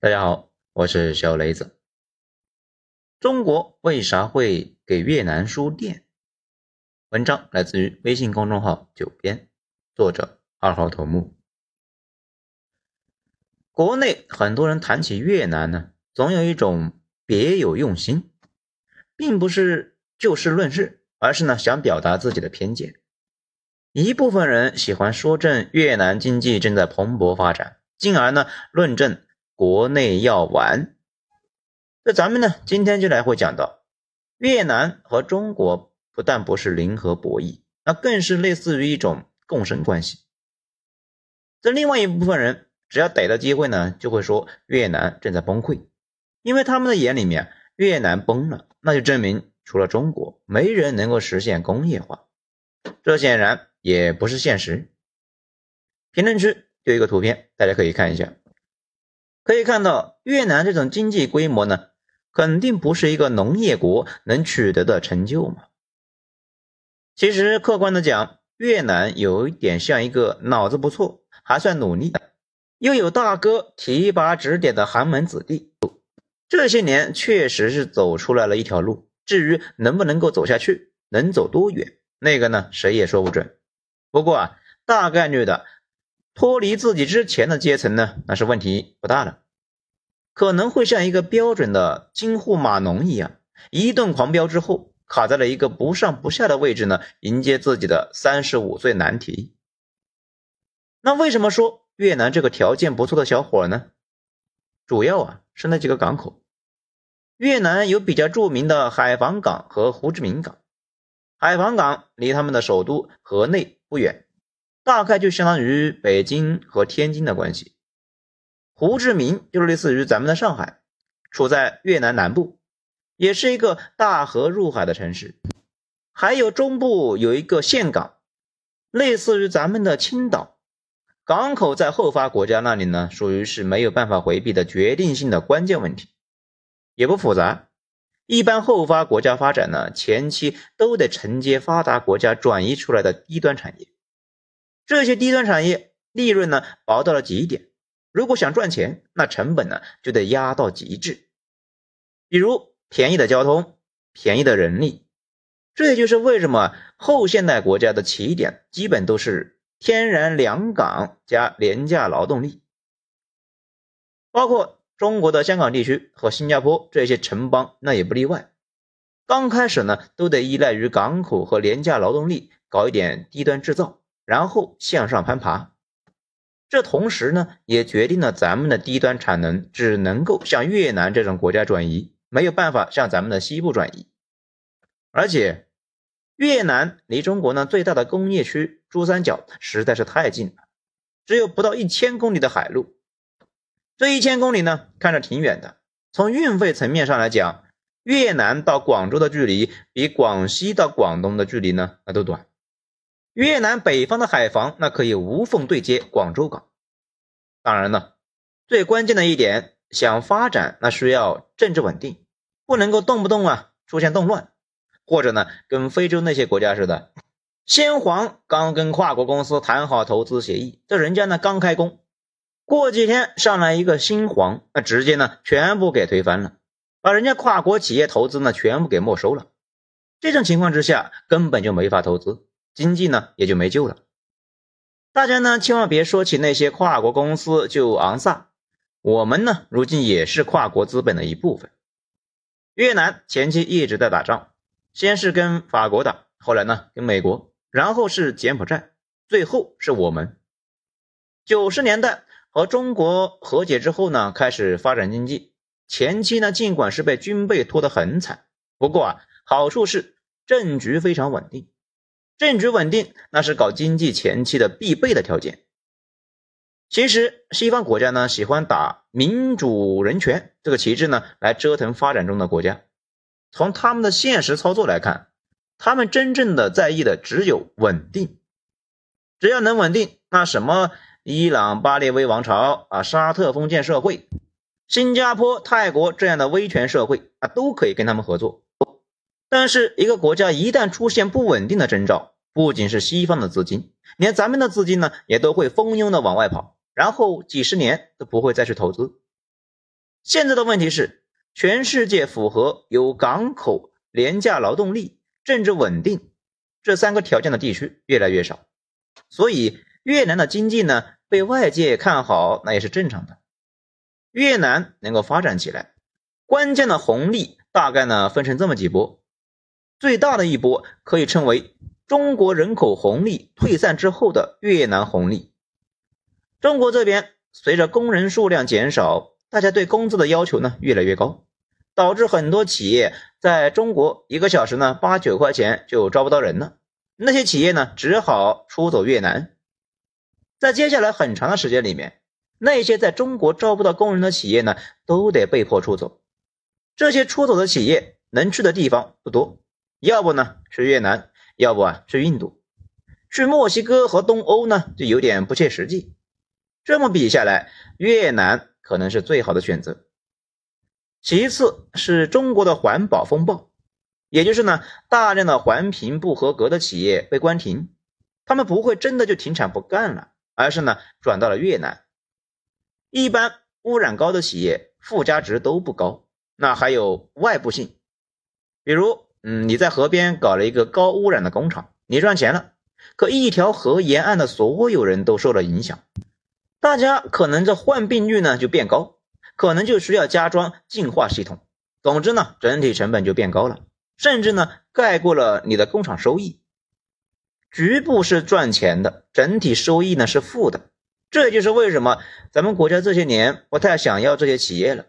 大家好，我是小雷子。中国为啥会给越南输电？文章来自于微信公众号“九编”，作者二号头目。国内很多人谈起越南呢，总有一种别有用心，并不是就事论事，而是呢想表达自己的偏见。一部分人喜欢说正越南经济正在蓬勃发展，进而呢论证。国内要完，那咱们呢？今天就来会讲到，越南和中国不但不是零和博弈，那更是类似于一种共生关系。这另外一部分人，只要逮到机会呢，就会说越南正在崩溃，因为他们的眼里面，越南崩了，那就证明除了中国，没人能够实现工业化。这显然也不是现实。评论区有一个图片，大家可以看一下。可以看到，越南这种经济规模呢，肯定不是一个农业国能取得的成就嘛。其实客观的讲，越南有一点像一个脑子不错、还算努力的，又有大哥提拔指点的寒门子弟。这些年确实是走出来了一条路，至于能不能够走下去，能走多远，那个呢，谁也说不准。不过啊，大概率的。脱离自己之前的阶层呢，那是问题不大了，可能会像一个标准的京沪码农一样，一顿狂飙之后，卡在了一个不上不下的位置呢，迎接自己的三十五岁难题。那为什么说越南这个条件不错的小伙呢？主要啊是那几个港口，越南有比较著名的海防港和胡志明港，海防港离他们的首都河内不远。大概就相当于北京和天津的关系，胡志明就是类似于咱们的上海，处在越南南部，也是一个大河入海的城市。还有中部有一个岘港，类似于咱们的青岛。港口在后发国家那里呢，属于是没有办法回避的决定性的关键问题，也不复杂。一般后发国家发展呢，前期都得承接发达国家转移出来的低端产业。这些低端产业利润呢薄到了极点，如果想赚钱，那成本呢就得压到极致。比如便宜的交通、便宜的人力，这也就是为什么后现代国家的起点基本都是天然良港加廉价劳动力。包括中国的香港地区和新加坡这些城邦，那也不例外。刚开始呢，都得依赖于港口和廉价劳动力搞一点低端制造。然后向上攀爬，这同时呢，也决定了咱们的低端产能只能够向越南这种国家转移，没有办法向咱们的西部转移。而且，越南离中国呢最大的工业区珠三角实在是太近了，只有不到一千公里的海路。这一千公里呢，看着挺远的，从运费层面上来讲，越南到广州的距离比广西到广东的距离呢，那都短。越南北方的海防那可以无缝对接广州港，当然了，最关键的一点，想发展那需要政治稳定，不能够动不动啊出现动乱，或者呢跟非洲那些国家似的，先皇刚跟跨国公司谈好投资协议，这人家呢刚开工，过几天上来一个新皇，那直接呢全部给推翻了，把人家跨国企业投资呢全部给没收了，这种情况之下根本就没法投资。经济呢也就没救了。大家呢千万别说起那些跨国公司就昂撒。我们呢如今也是跨国资本的一部分。越南前期一直在打仗，先是跟法国打，后来呢跟美国，然后是柬埔寨，最后是我们。九十年代和中国和解之后呢，开始发展经济。前期呢尽管是被军备拖得很惨，不过啊好处是政局非常稳定。政局稳定，那是搞经济前期的必备的条件。其实，西方国家呢喜欢打民主人权这个旗帜呢，来折腾发展中的国家。从他们的现实操作来看，他们真正的在意的只有稳定。只要能稳定，那什么伊朗巴列维王朝啊、沙特封建社会、新加坡、泰国这样的威权社会啊，都可以跟他们合作。但是，一个国家一旦出现不稳定的征兆，不仅是西方的资金，连咱们的资金呢，也都会蜂拥的往外跑，然后几十年都不会再去投资。现在的问题是，全世界符合有港口、廉价劳动力、政治稳定这三个条件的地区越来越少，所以越南的经济呢被外界看好，那也是正常的。越南能够发展起来，关键的红利大概呢分成这么几波，最大的一波可以称为中国人口红利退散之后的越南红利。中国这边随着工人数量减少，大家对工资的要求呢越来越高，导致很多企业在中国一个小时呢八九块钱就招不到人了。那些企业呢只好出走越南，在接下来很长的时间里面，那些在中国招不到工人的企业呢都得被迫出走。这些出走的企业能去的地方不多，要不呢是越南，要不啊是印度，去墨西哥和东欧呢就有点不切实际。这么比下来，越南可能是最好的选择。其次是中国的环保风暴，也就是呢，大量的环评不合格的企业被关停，他们不会真的就停产不干了，而是呢转到了越南。一般污染高的企业附加值都不高，那还有外部性，比如嗯你在河边搞了一个高污染的工厂，你赚钱了，可一条河沿岸的所有人都受了影响。大家可能这患病率呢就变高，可能就需要加装净化系统。总之呢，整体成本就变高了，甚至呢盖过了你的工厂收益。局部是赚钱的，整体收益呢是负的。这就是为什么咱们国家这些年不太想要这些企业了。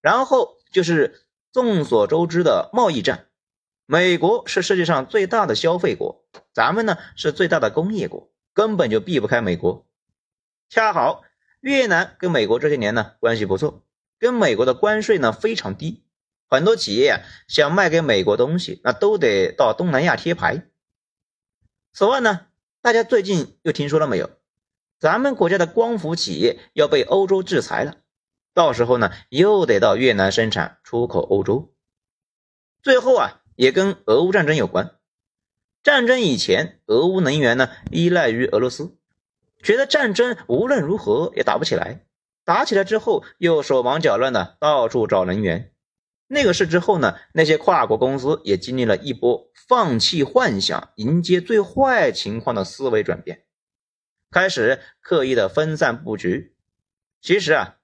然后就是众所周知的贸易战，美国是世界上最大的消费国，咱们呢是最大的工业国，根本就避不开美国。恰好越南跟美国这些年呢关系不错，跟美国的关税呢非常低，很多企业啊想卖给美国东西，那都得到东南亚贴牌。此外呢，大家最近又听说了没有？咱们国家的光伏企业要被欧洲制裁了，到时候呢又得到越南生产出口欧洲。最后啊，也跟俄乌战争有关。战争以前，俄乌能源呢依赖于俄罗斯。觉得战争无论如何也打不起来，打起来之后又手忙脚乱的到处找能源。那个事之后呢，那些跨国公司也经历了一波放弃幻想、迎接最坏情况的思维转变，开始刻意的分散布局。其实啊，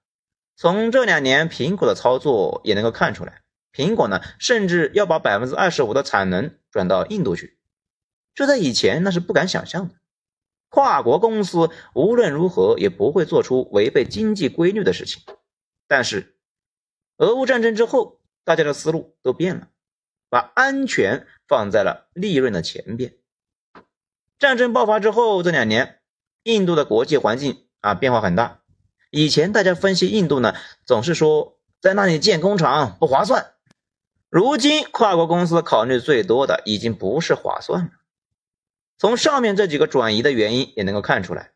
从这两年苹果的操作也能够看出来，苹果呢甚至要把百分之二十五的产能转到印度去，这在以前那是不敢想象的。跨国公司无论如何也不会做出违背经济规律的事情，但是俄乌战争之后，大家的思路都变了，把安全放在了利润的前边。战争爆发之后这两年，印度的国际环境啊变化很大。以前大家分析印度呢，总是说在那里建工厂不划算，如今跨国公司考虑最多的已经不是划算了。从上面这几个转移的原因也能够看出来，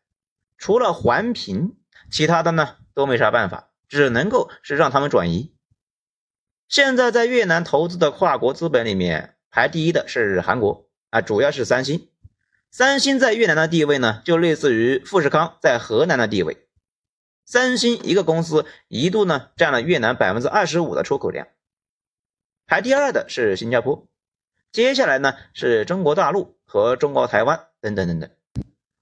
除了环评，其他的呢都没啥办法，只能够是让他们转移。现在在越南投资的跨国资本里面，排第一的是韩国啊，主要是三星。三星在越南的地位呢，就类似于富士康在河南的地位。三星一个公司一度呢占了越南百分之二十五的出口量。排第二的是新加坡，接下来呢是中国大陆。和中国台湾等等等等，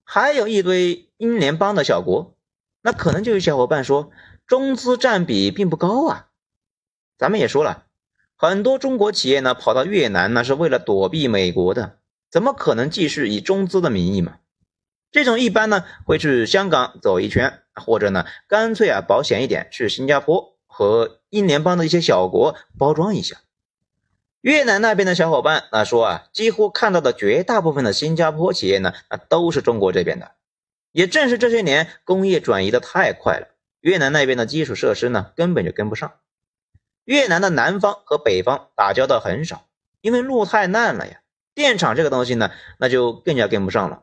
还有一堆英联邦的小国，那可能就有小伙伴说中资占比并不高啊。咱们也说了，很多中国企业呢跑到越南呢是为了躲避美国的，怎么可能继续以中资的名义嘛？这种一般呢会去香港走一圈，或者呢干脆啊保险一点去新加坡和英联邦的一些小国包装一下。越南那边的小伙伴啊说啊，几乎看到的绝大部分的新加坡企业呢，啊都是中国这边的。也正是这些年工业转移的太快了，越南那边的基础设施呢根本就跟不上。越南的南方和北方打交道很少，因为路太烂了呀。电厂这个东西呢，那就更加跟不上了。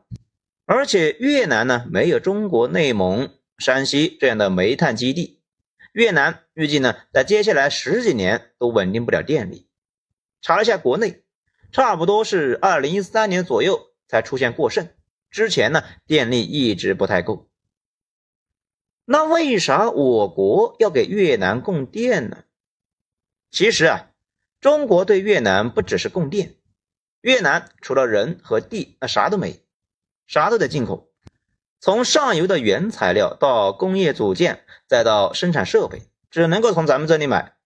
而且越南呢没有中国内蒙、山西这样的煤炭基地，越南预计呢在接下来十几年都稳定不了电力。查了一下国内，差不多是二零一三年左右才出现过剩，之前呢电力一直不太够。那为啥我国要给越南供电呢？其实啊，中国对越南不只是供电，越南除了人和地，那啥都没，啥都得进口。从上游的原材料到工业组件，再到生产设备，只能够从咱们这里买。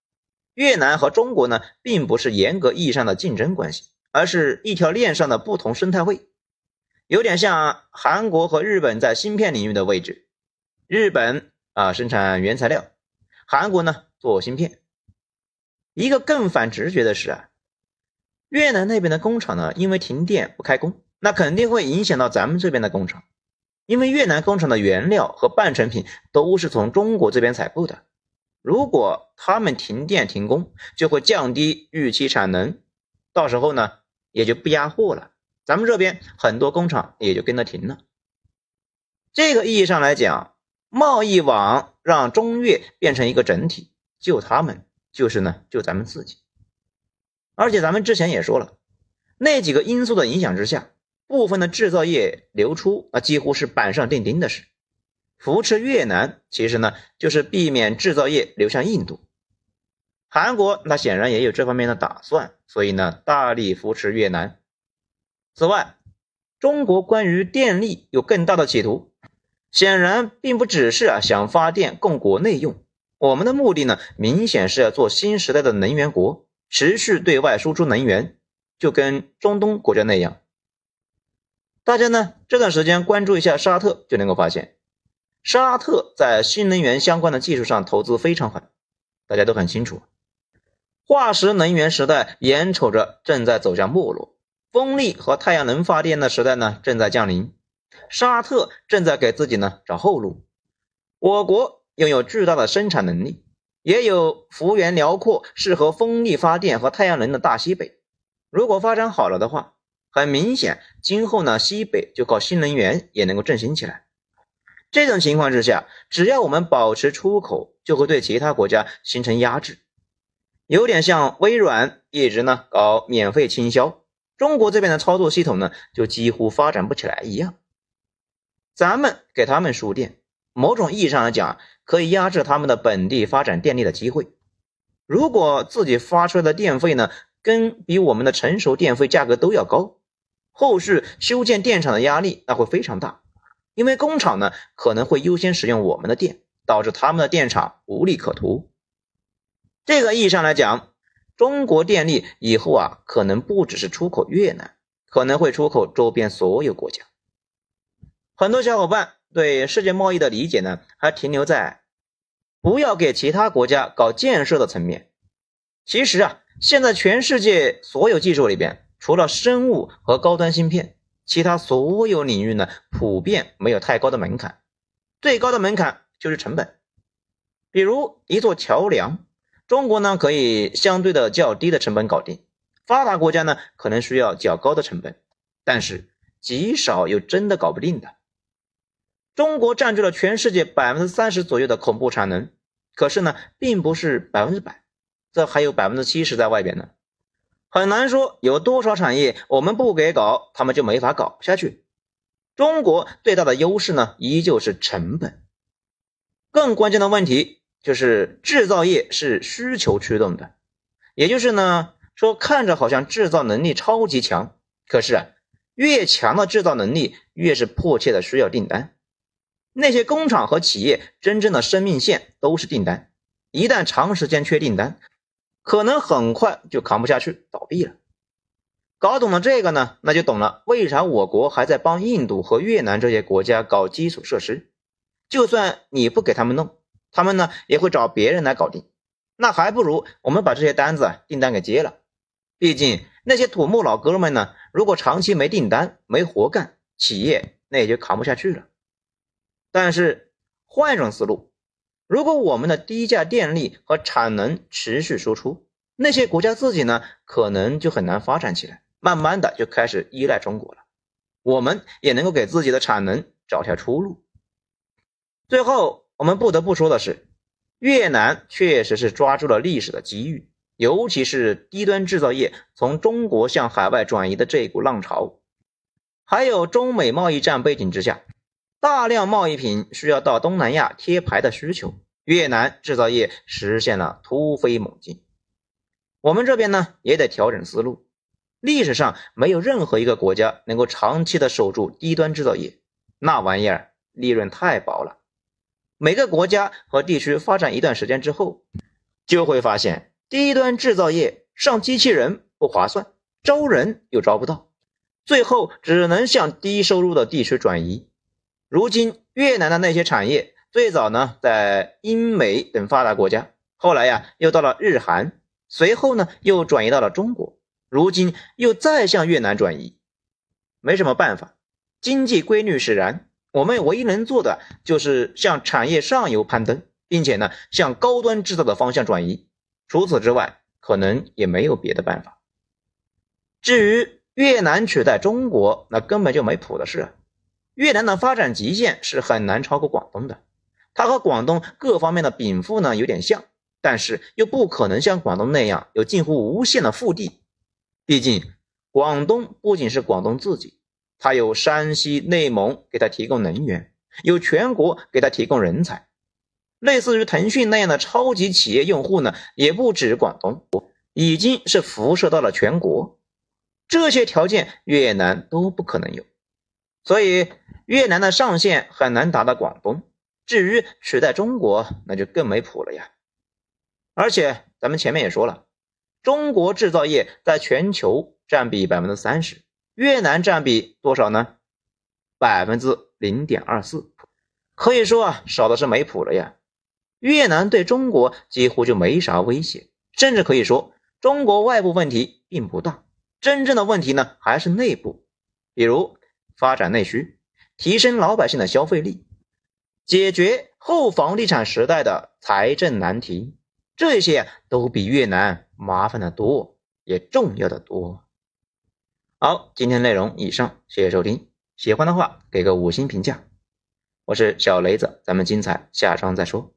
越南和中国呢，并不是严格意义上的竞争关系，而是一条链上的不同生态位，有点像韩国和日本在芯片领域的位置。日本啊生产原材料，韩国呢做芯片。一个更反直觉的是啊，越南那边的工厂呢，因为停电不开工，那肯定会影响到咱们这边的工厂。因为越南工厂的原料和半成品都是从中国这边采购的，如果他们停电停工，就会降低预期产能，到时候呢也就不压货了，咱们这边很多工厂也就跟着停了。这个意义上来讲，贸易网让中越变成一个整体，救他们就是呢救咱们自己。而且咱们之前也说了，那几个因素的影响之下。部分的制造业流出啊，几乎是板上钉钉的事。扶持越南，其实呢就是避免制造业流向印度。韩国那显然也有这方面的打算，所以呢大力扶持越南。此外，中国关于电力有更大的企图，显然并不只是啊想发电供国内用。我们的目的呢，明显是要做新时代的能源国，持续对外输出能源，就跟中东国家那样。大家呢这段时间关注一下沙特，就能够发现，沙特在新能源相关的技术上投资非常狠。大家都很清楚，化石能源时代眼瞅着正在走向没落，风力和太阳能发电的时代呢正在降临，沙特正在给自己呢找后路。我国拥有巨大的生产能力，也有幅员辽阔、适合风力发电和太阳能的大西北，如果发展好了的话。很明显，今后呢，西北就靠新能源也能够振兴起来。这种情况之下，只要我们保持出口，就会对其他国家形成压制，有点像微软一直呢搞免费倾销，中国这边的操作系统呢就几乎发展不起来一样。咱们给他们输电，某种意义上来讲，可以压制他们的本地发展电力的机会。如果自己发出来的电费呢，跟比我们的成熟电费价格都要高。后续修建电厂的压力那会非常大，因为工厂呢可能会优先使用我们的电，导致他们的电厂无利可图。这个意义上来讲，中国电力以后啊可能不只是出口越南，可能会出口周边所有国家。很多小伙伴对世界贸易的理解呢还停留在不要给其他国家搞建设的层面。其实啊，现在全世界所有技术里边。除了生物和高端芯片，其他所有领域呢，普遍没有太高的门槛。最高的门槛就是成本。比如一座桥梁，中国呢可以相对的较低的成本搞定，发达国家呢可能需要较高的成本，但是极少有真的搞不定的。中国占据了全世界百分之三十左右的恐怖产能，可是呢，并不是百分之百，这还有百分之七十在外边呢。很难说有多少产业我们不给搞，他们就没法搞下去。中国最大的优势呢，依旧是成本。更关键的问题就是制造业是需求驱动的，也就是呢，说看着好像制造能力超级强，可是啊，越强的制造能力越是迫切的需要订单。那些工厂和企业真正的生命线都是订单，一旦长时间缺订单。可能很快就扛不下去，倒闭了。搞懂了这个呢，那就懂了为啥我国还在帮印度和越南这些国家搞基础设施。就算你不给他们弄，他们呢也会找别人来搞定。那还不如我们把这些单子订单给接了。毕竟那些土木老哥们呢，如果长期没订单、没活干，企业那也就扛不下去了。但是换一种思路。如果我们的低价电力和产能持续输出，那些国家自己呢，可能就很难发展起来，慢慢的就开始依赖中国了。我们也能够给自己的产能找条出路。最后，我们不得不说的是，越南确实是抓住了历史的机遇，尤其是低端制造业从中国向海外转移的这股浪潮，还有中美贸易战背景之下。大量贸易品需要到东南亚贴牌的需求，越南制造业实现了突飞猛进。我们这边呢也得调整思路。历史上没有任何一个国家能够长期的守住低端制造业，那玩意儿利润太薄了。每个国家和地区发展一段时间之后，就会发现低端制造业上机器人不划算，招人又招不到，最后只能向低收入的地区转移。如今越南的那些产业，最早呢在英美等发达国家，后来呀又到了日韩，随后呢又转移到了中国，如今又再向越南转移。没什么办法，经济规律使然，我们唯一能做的就是向产业上游攀登，并且呢向高端制造的方向转移。除此之外，可能也没有别的办法。至于越南取代中国，那根本就没谱的事。越南的发展极限是很难超过广东的，它和广东各方面的禀赋呢有点像，但是又不可能像广东那样有近乎无限的腹地。毕竟广东不仅是广东自己，它有山西、内蒙给它提供能源，有全国给它提供人才。类似于腾讯那样的超级企业用户呢，也不止广东，已经是辐射到了全国。这些条件越南都不可能有，所以。越南的上限很难达到广东，至于取代中国，那就更没谱了呀。而且咱们前面也说了，中国制造业在全球占比百分之三十，越南占比多少呢？百分之零点二四，可以说啊，少的是没谱了呀。越南对中国几乎就没啥威胁，甚至可以说，中国外部问题并不大，真正的问题呢还是内部，比如发展内需。提升老百姓的消费力，解决后房地产时代的财政难题，这些都比越南麻烦的多，也重要的多。好，今天内容以上，谢谢收听。喜欢的话给个五星评价。我是小雷子，咱们精彩下章再说。